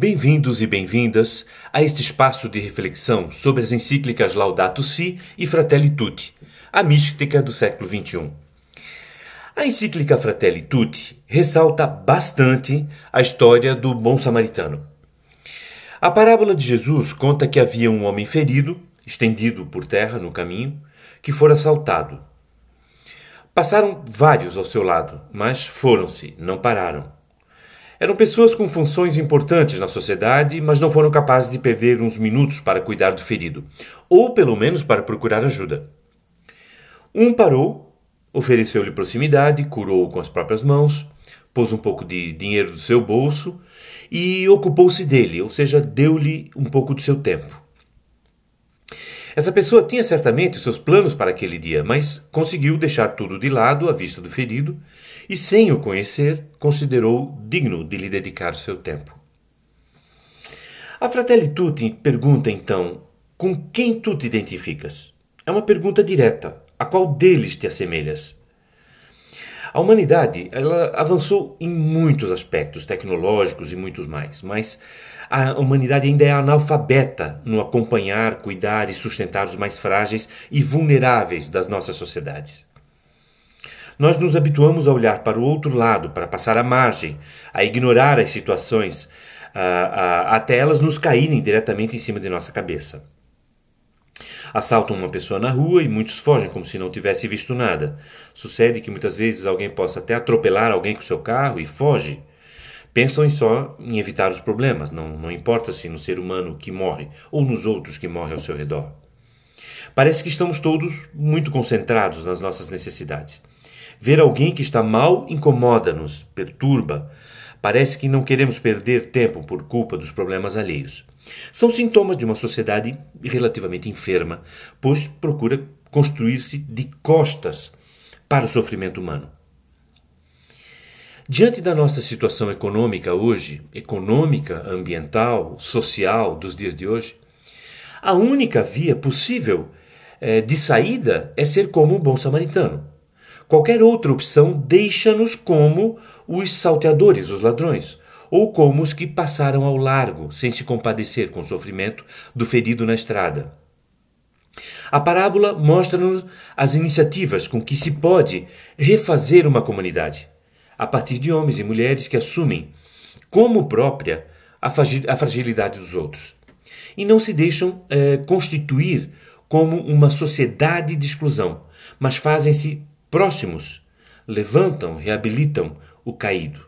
Bem-vindos e bem-vindas a este espaço de reflexão sobre as encíclicas Laudato Si e Fratelli Tutti, a mística do século XXI. A encíclica Fratelli Tutti ressalta bastante a história do bom samaritano. A parábola de Jesus conta que havia um homem ferido, estendido por terra no caminho, que fora assaltado. Passaram vários ao seu lado, mas foram-se, não pararam. Eram pessoas com funções importantes na sociedade, mas não foram capazes de perder uns minutos para cuidar do ferido, ou pelo menos para procurar ajuda. Um parou, ofereceu-lhe proximidade, curou-o com as próprias mãos, pôs um pouco de dinheiro do seu bolso e ocupou-se dele, ou seja, deu-lhe um pouco do seu tempo. Essa pessoa tinha certamente seus planos para aquele dia, mas conseguiu deixar tudo de lado à vista do ferido e, sem o conhecer, considerou digno de lhe dedicar seu tempo. A Fratelli Tutti pergunta então: com quem tu te identificas? É uma pergunta direta. A qual deles te assemelhas? A humanidade ela avançou em muitos aspectos tecnológicos e muitos mais, mas a humanidade ainda é analfabeta no acompanhar, cuidar e sustentar os mais frágeis e vulneráveis das nossas sociedades. Nós nos habituamos a olhar para o outro lado, para passar à margem, a ignorar as situações, até elas nos caírem diretamente em cima de nossa cabeça. Assaltam uma pessoa na rua e muitos fogem como se não tivesse visto nada. Sucede que muitas vezes alguém possa até atropelar alguém com seu carro e foge. Pensam em só em evitar os problemas, não, não importa se no ser humano que morre ou nos outros que morrem ao seu redor. Parece que estamos todos muito concentrados nas nossas necessidades. Ver alguém que está mal incomoda-nos, perturba. Parece que não queremos perder tempo por culpa dos problemas alheios. São sintomas de uma sociedade relativamente enferma, pois procura construir-se de costas para o sofrimento humano. Diante da nossa situação econômica hoje, econômica, ambiental, social dos dias de hoje, a única via possível é, de saída é ser como um bom samaritano. Qualquer outra opção deixa-nos como os salteadores, os ladrões, ou como os que passaram ao largo, sem se compadecer com o sofrimento do ferido na estrada. A parábola mostra-nos as iniciativas com que se pode refazer uma comunidade, a partir de homens e mulheres que assumem como própria a fragilidade dos outros e não se deixam eh, constituir como uma sociedade de exclusão, mas fazem-se próximos, levantam, reabilitam o caído.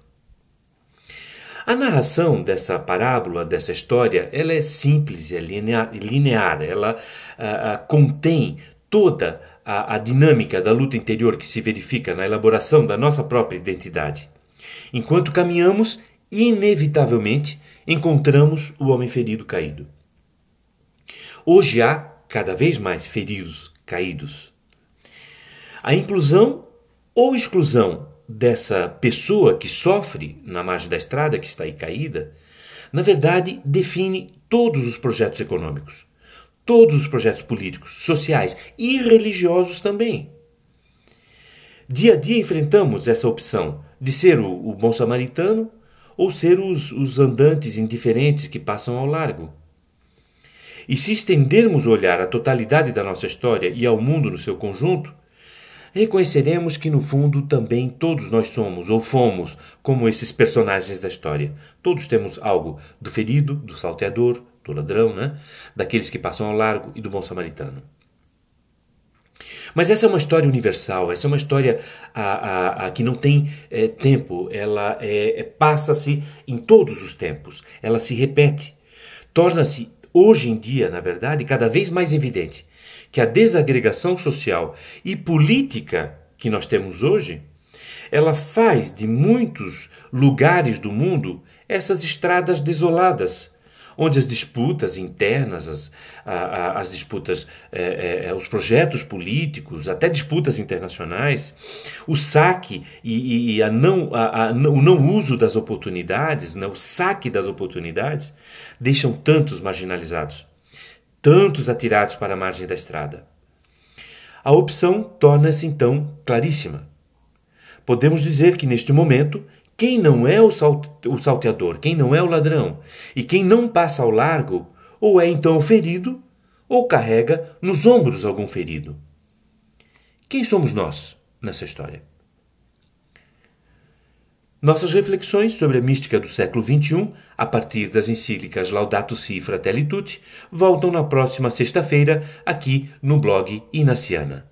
A narração dessa parábola, dessa história, ela é simples, é linear, ela a, a, contém toda a, a dinâmica da luta interior que se verifica na elaboração da nossa própria identidade. Enquanto caminhamos, inevitavelmente encontramos o homem ferido caído. Hoje há cada vez mais feridos caídos. A inclusão ou exclusão dessa pessoa que sofre na margem da estrada, que está aí caída, na verdade define todos os projetos econômicos, todos os projetos políticos, sociais e religiosos também. Dia a dia enfrentamos essa opção de ser o, o bom samaritano ou ser os, os andantes indiferentes que passam ao largo. E se estendermos o olhar à totalidade da nossa história e ao mundo no seu conjunto, reconheceremos que no fundo também todos nós somos ou fomos como esses personagens da história. Todos temos algo do ferido, do salteador, do ladrão, né? daqueles que passam ao largo e do bom samaritano. Mas essa é uma história universal, essa é uma história a, a, a que não tem é, tempo, ela é, é, passa-se em todos os tempos, ela se repete, torna-se hoje em dia, na verdade, cada vez mais evidente que a desagregação social e política que nós temos hoje, ela faz de muitos lugares do mundo essas estradas desoladas, onde as disputas internas, as, as disputas, é, é, os projetos políticos, até disputas internacionais, o saque e, e a não, a, a, o não uso das oportunidades, né, o saque das oportunidades, deixam tantos marginalizados tantos atirados para a margem da estrada. A opção torna-se então claríssima. Podemos dizer que neste momento Quem não é o, salteador, quem não é o ladrão, e quem não passa ao largo, ou é então ferido, ou carrega nos ombros algum ferido. Quem somos nós nessa história? Nossas reflexões sobre a mística do século XXI, a partir das encíclicas Laudato Si Fratelli Tutti, voltam na próxima sexta-feira aqui no blog Inaciana.